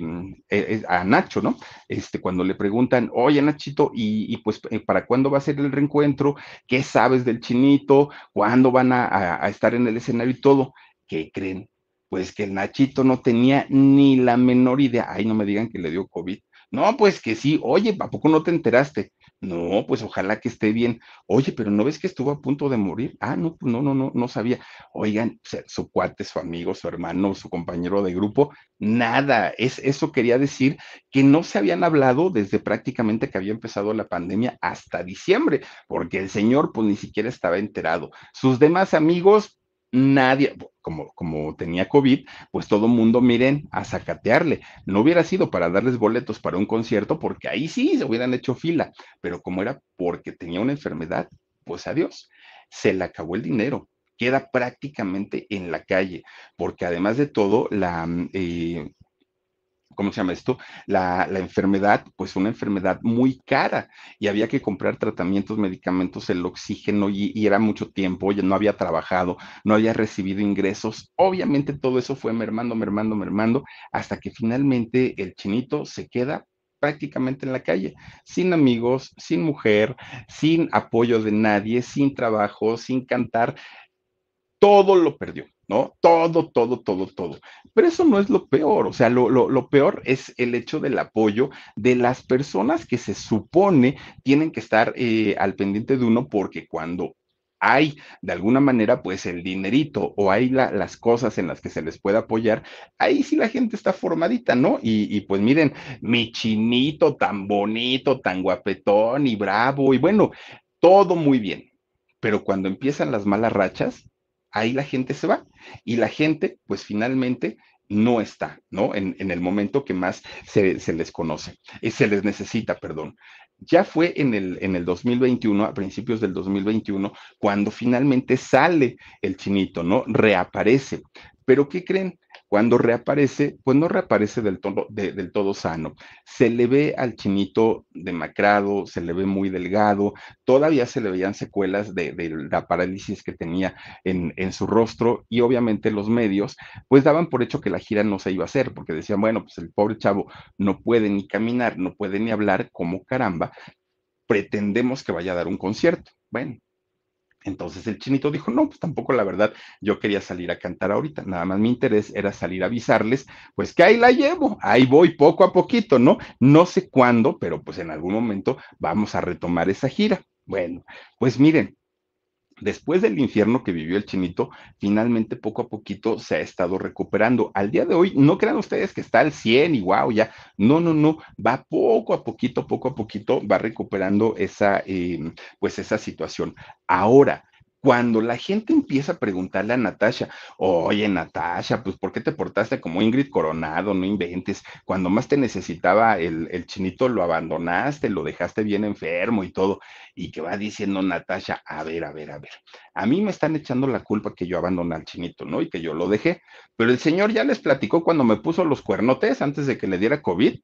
eh, a Nacho, ¿no? Este, cuando le preguntan, oye, Nachito, y, pues, eh, ¿para cuándo va a ser el reencuentro? ¿Qué sabes del chinito? ¿Cuándo van a, a estar en el escenario y todo? ¿Qué creen? Pues que el Nachito no tenía ni la menor idea. Ay, no me digan que le dio COVID. No, pues que sí. Oye, ¿a poco no te enteraste? No, pues ojalá que esté bien. Oye, pero ¿no ves que estuvo a punto de morir? Ah, no, pues no, no, no, no sabía. Oigan, su cuate, su amigo, su hermano, su compañero de grupo, nada. Es, eso quería decir que no se habían hablado desde prácticamente que había empezado la pandemia hasta diciembre, porque el señor pues ni siquiera estaba enterado. Sus demás amigos, nadie, como, como tenía COVID, pues todo mundo, miren, a zacatearle. No hubiera sido para darles boletos para un concierto, porque ahí sí se hubieran hecho fila, pero como era porque tenía una enfermedad, pues adiós, se le acabó el dinero queda prácticamente en la calle, porque además de todo, la, eh, ¿cómo se llama esto? La, enfermedad, pues una enfermedad muy cara y había que comprar tratamientos, medicamentos, el oxígeno y, y, era mucho tiempo, oye, no había trabajado, no había recibido ingresos. Obviamente todo eso fue mermando, mermando, mermando, hasta que finalmente el chinito se queda prácticamente en la calle, sin amigos, sin mujer, sin apoyo de nadie, sin trabajo, sin cantar, todo lo perdió. ¿No? Todo, todo, todo, todo. Pero eso no es lo peor, o sea, lo, lo, peor es el hecho del apoyo de las personas que se supone tienen que estar eh, al pendiente de uno porque cuando hay de alguna manera pues el dinerito o hay las cosas en las que se les puede apoyar, ahí sí la gente está formadita, ¿no? Y, y, pues miren, mi chinito tan bonito, tan guapetón y bravo y bueno, todo muy bien. Pero cuando empiezan las malas rachas, ahí la gente se va y la gente, pues finalmente no está, ¿no? En, el momento que más se, les conoce, y se les necesita, perdón. Ya fue en el, en el 2021, a principios del 2021, cuando finalmente sale el chinito, ¿no? Reaparece. Pero ¿qué creen? Cuando reaparece, pues no reaparece del todo, del todo sano. Se le ve al chinito demacrado, se le ve muy delgado, todavía se le veían secuelas de, la parálisis que tenía en, en, su rostro y obviamente los medios pues daban por hecho que la gira no se iba a hacer porque decían, bueno, pues el pobre chavo no puede ni caminar, no puede ni hablar, como caramba, pretendemos que vaya a dar un concierto. Bueno, entonces el chinito dijo, no, pues tampoco la verdad, yo quería salir a cantar ahorita, nada más mi interés era salir a avisarles, pues que ahí la llevo, ahí voy poco a poquito, ¿no? No sé cuándo, pero pues en algún momento vamos a retomar esa gira. Bueno, pues miren, Después del infierno que vivió el chinito, finalmente poco a poquito se ha estado recuperando. Al día de hoy, no crean ustedes que está al 100 y wow, ya. No, no, no. Va poco a poquito, poco a poquito, va recuperando esa, eh, pues esa situación. Ahora, cuando la gente empieza a preguntarle a Natasha, oye Natasha, pues ¿por qué te portaste como Ingrid Coronado? No inventes, cuando más te necesitaba el, el chinito lo abandonaste, lo dejaste bien enfermo y todo, y que va diciendo Natasha, a ver, a ver, a ver, a mí me están echando la culpa que yo abandoné al chinito, ¿no? Y que yo lo dejé, pero el señor ya les platicó cuando me puso los cuernotes antes de que le diera COVID.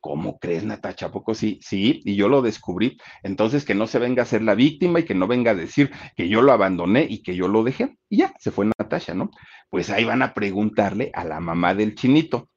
¿Cómo crees, Natacha? ¿A poco sí? Sí, y yo lo descubrí. Entonces, que no se venga a ser la víctima y que no venga a decir que yo lo abandoné y que yo lo dejé. Y ya, se fue Natasha, ¿no? Pues ahí van a preguntarle a la mamá del chinito.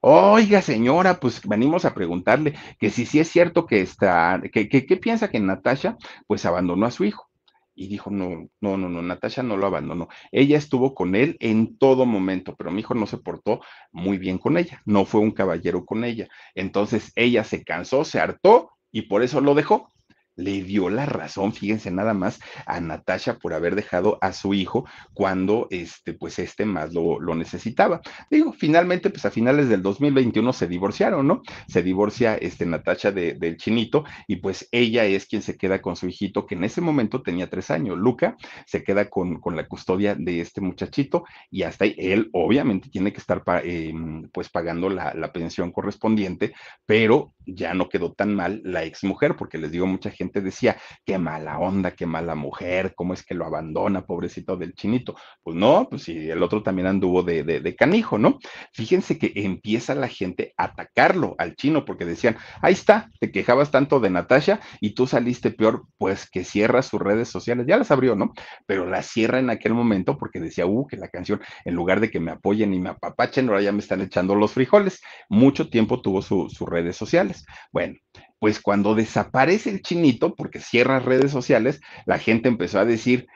Oiga, señora, pues venimos a preguntarle que si sí es cierto que está, que, que, piensa que Natasha, pues abandonó a su hijo. Y dijo, no, no, no, no, Natasha no lo abandonó. Ella estuvo con él en todo momento, pero mi hijo no se portó muy bien con ella, no fue un caballero con ella. Entonces ella se cansó, se hartó y por eso lo dejó le dio la razón, fíjense nada más, a Natasha por haber dejado a su hijo cuando este, pues este más lo, lo, necesitaba. Digo, finalmente, pues a finales del 2021 se divorciaron, ¿no? Se divorcia este Natasha de, del chinito y pues ella es quien se queda con su hijito que en ese momento tenía tres años. Luca se queda con, con la custodia de este muchachito y hasta ahí él obviamente tiene que estar eh, pues pagando la, la pensión correspondiente, pero ya no quedó tan mal la ex mujer porque les digo mucha gente gente decía, qué mala onda, qué mala mujer, cómo es que lo abandona, pobrecito del chinito. Pues no, pues sí, el otro también anduvo de, canijo, ¿no? Fíjense que empieza la gente a atacarlo al chino porque decían, ahí está, te quejabas tanto de Natasha y tú saliste peor, pues que cierra sus redes sociales, ya las abrió, ¿no? Pero las cierra en aquel momento porque decía, uh, que la canción, en lugar de que me apoyen y me apapachen, ahora ya me están echando los frijoles. Mucho tiempo tuvo sus redes sociales. Bueno, pues cuando desaparece el chinito, porque cierra redes sociales, la gente empezó a decir,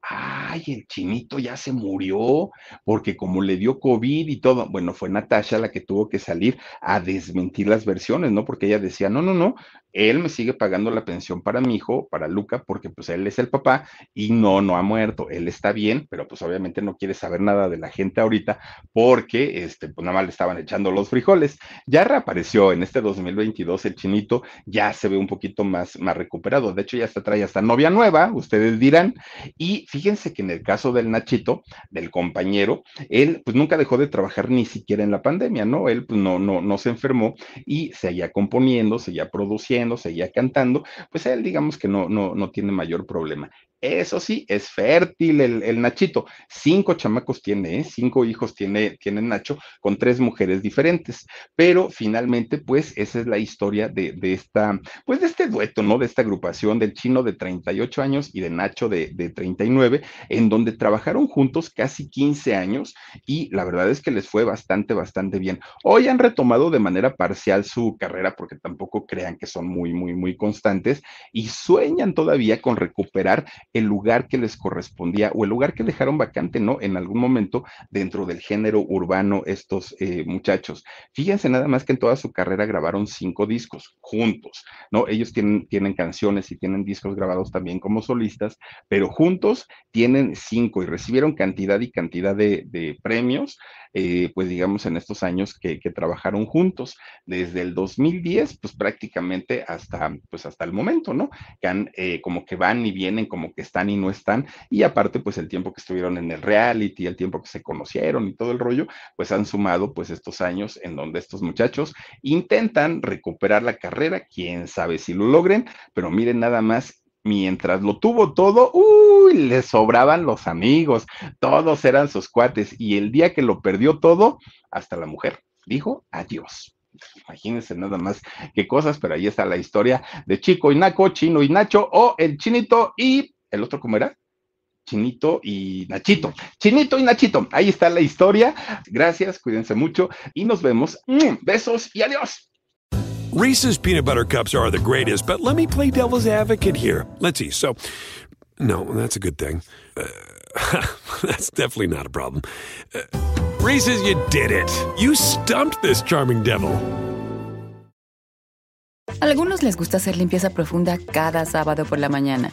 ay, el chinito ya se murió, porque como le dio COVID y todo, bueno, fue Natasha la que tuvo que salir a desmentir las versiones, ¿no? Porque ella decía, no, no, no, él me sigue pagando la pensión para mi hijo, para Luca, porque pues él es el papá y no, no ha muerto, él está bien, pero pues obviamente no quiere saber nada de la gente ahorita porque, este, pues nada más le estaban echando los frijoles. Ya reapareció en este 2022 el chinito, ya se ve un poquito más, más recuperado, de hecho ya está trae hasta novia nueva, ustedes dirán, y fíjense que en el caso del Nachito, del compañero, él pues nunca dejó de trabajar ni siquiera en la pandemia, ¿no? Él pues no, no, no se enfermó y seguía componiendo, seguía produciendo, seguía cantando, pues él digamos que no, no, no tiene mayor problema. Eso sí, es fértil el, Nachito. Cinco chamacos tiene, ¿eh? cinco hijos tiene, tiene Nacho con tres mujeres diferentes. Pero finalmente, pues esa es la historia de, de, esta, pues de este dueto, ¿no? De esta agrupación del chino de 38 años y de Nacho de, de 39, en donde trabajaron juntos casi 15 años y la verdad es que les fue bastante, bastante bien. Hoy han retomado de manera parcial su carrera porque tampoco crean que son muy, muy, muy constantes y sueñan todavía con recuperar el lugar que les correspondía o el lugar que dejaron vacante, ¿no? En algún momento dentro del género urbano estos eh, muchachos. Fíjense nada más que en toda su carrera grabaron cinco discos juntos, ¿no? Ellos tienen, tienen canciones y tienen discos grabados también como solistas, pero juntos tienen cinco y recibieron cantidad y cantidad de, premios eh, pues digamos, en estos años que, trabajaron juntos, desde el 2010, pues prácticamente hasta, pues hasta el momento, ¿no? Que han, eh, como que van y vienen, como que están y no están, y aparte, pues el tiempo que estuvieron en el reality, el tiempo que se conocieron y todo el rollo, pues han sumado, pues estos años en donde estos muchachos intentan recuperar la carrera, quién sabe si lo logren, pero miren nada más mientras lo tuvo todo, uy, le sobraban los amigos, todos eran sus cuates, y el día que lo perdió todo, hasta la mujer dijo adiós. Imagínense nada más qué cosas, pero ahí está la historia de Chico y Naco, Chino y Nacho, o el Chinito y el otro, ¿cómo era? Chinito y Nachito. Chinito y Nachito. Ahí está la historia. Gracias, cuídense mucho y nos vemos. Mm, besos y adiós. Reese's peanut butter cups are the greatest, but let me play devil's advocate here. Let's see. So, no, that's a good thing. Uh, that's definitely not a problem. Uh, Reese's, you did it. You stumped this charming devil. Algunos les gusta hacer limpieza profunda cada sábado por la mañana.